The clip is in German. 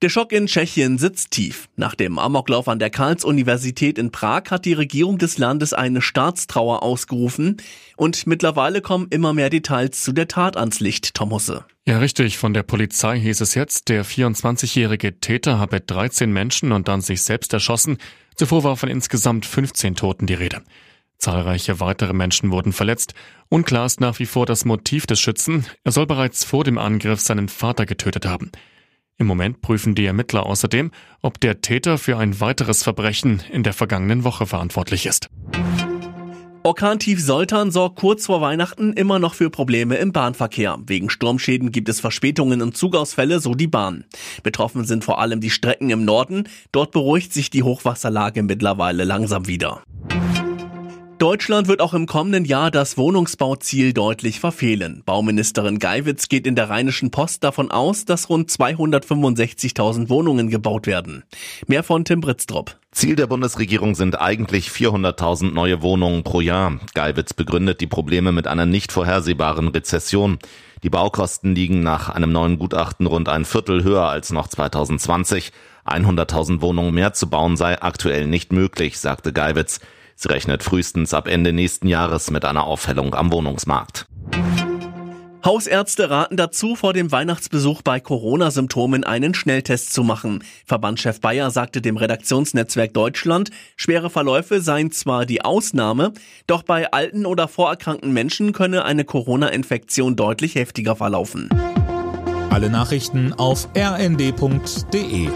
Der Schock in Tschechien sitzt tief. Nach dem Amoklauf an der Karls-Universität in Prag hat die Regierung des Landes eine Staatstrauer ausgerufen. Und mittlerweile kommen immer mehr Details zu der Tat ans Licht, Tom Husse. Ja, richtig. Von der Polizei hieß es jetzt, der 24-jährige Täter habe 13 Menschen und dann sich selbst erschossen. Zuvor war von insgesamt 15 Toten die Rede. Zahlreiche weitere Menschen wurden verletzt. Unklar ist nach wie vor das Motiv des Schützen. Er soll bereits vor dem Angriff seinen Vater getötet haben. Im Moment prüfen die Ermittler außerdem, ob der Täter für ein weiteres Verbrechen in der vergangenen Woche verantwortlich ist. Orkantief Soltan sorgt kurz vor Weihnachten immer noch für Probleme im Bahnverkehr. Wegen Sturmschäden gibt es Verspätungen und Zugausfälle, so die Bahn. Betroffen sind vor allem die Strecken im Norden. Dort beruhigt sich die Hochwasserlage mittlerweile langsam wieder. Deutschland wird auch im kommenden Jahr das Wohnungsbauziel deutlich verfehlen. Bauministerin Geiwitz geht in der Rheinischen Post davon aus, dass rund 265.000 Wohnungen gebaut werden. Mehr von Tim Britztrup. Ziel der Bundesregierung sind eigentlich 400.000 neue Wohnungen pro Jahr. Geiwitz begründet die Probleme mit einer nicht vorhersehbaren Rezession. Die Baukosten liegen nach einem neuen Gutachten rund ein Viertel höher als noch 2020. 100.000 Wohnungen mehr zu bauen sei aktuell nicht möglich, sagte Geiwitz. Sie rechnet frühestens ab Ende nächsten Jahres mit einer Aufhellung am Wohnungsmarkt. Hausärzte raten dazu, vor dem Weihnachtsbesuch bei Corona-Symptomen einen Schnelltest zu machen. Verbandschef Bayer sagte dem Redaktionsnetzwerk Deutschland, schwere Verläufe seien zwar die Ausnahme, doch bei alten oder vorerkrankten Menschen könne eine Corona-Infektion deutlich heftiger verlaufen. Alle Nachrichten auf rnd.de